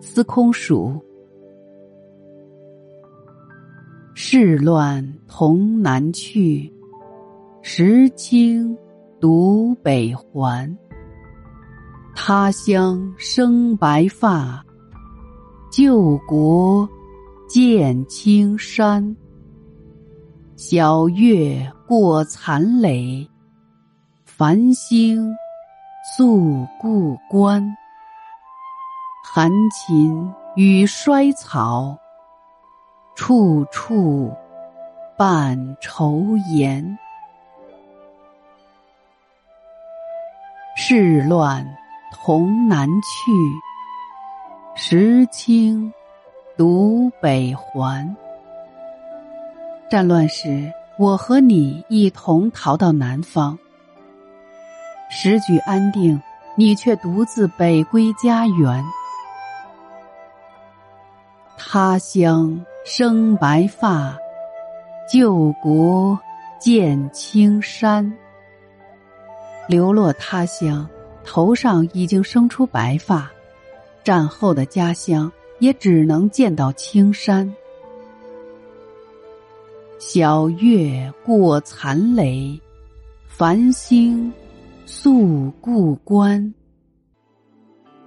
司空曙。世乱同南去，时清独北还。他乡生白发，旧国见青山。晓月过残垒，繁星。宿故关，寒禽与衰草，处处伴愁颜。事乱同南去，时清独北还。战乱时，我和你一同逃到南方。时局安定，你却独自北归家园。他乡生白发，旧国见青山。流落他乡，头上已经生出白发；战后的家乡，也只能见到青山。晓月过残垒，繁星。宿故关，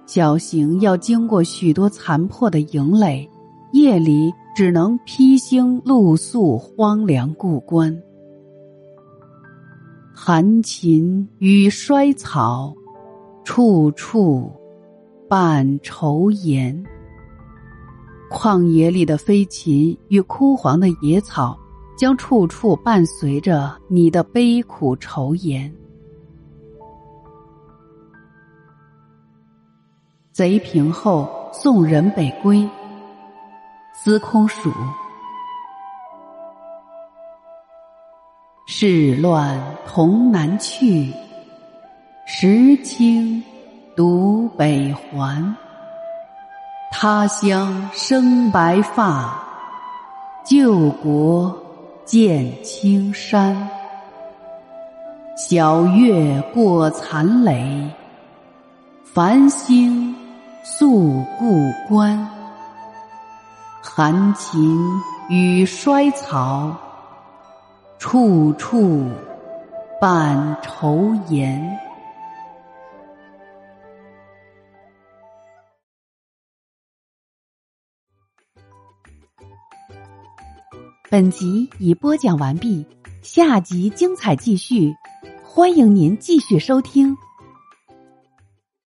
小行要经过许多残破的营垒，夜里只能披星露宿荒凉故关。寒禽与衰草，处处伴愁颜。旷野里的飞禽与枯黄的野草，将处处伴随着你的悲苦愁颜。贼平后送人北归，司空曙。事乱同南去，时清独北还。他乡生白发，旧国见青山。晓月过残垒，繁星。宿故关，寒禽与衰草，处处伴愁颜。本集已播讲完毕，下集精彩继续，欢迎您继续收听。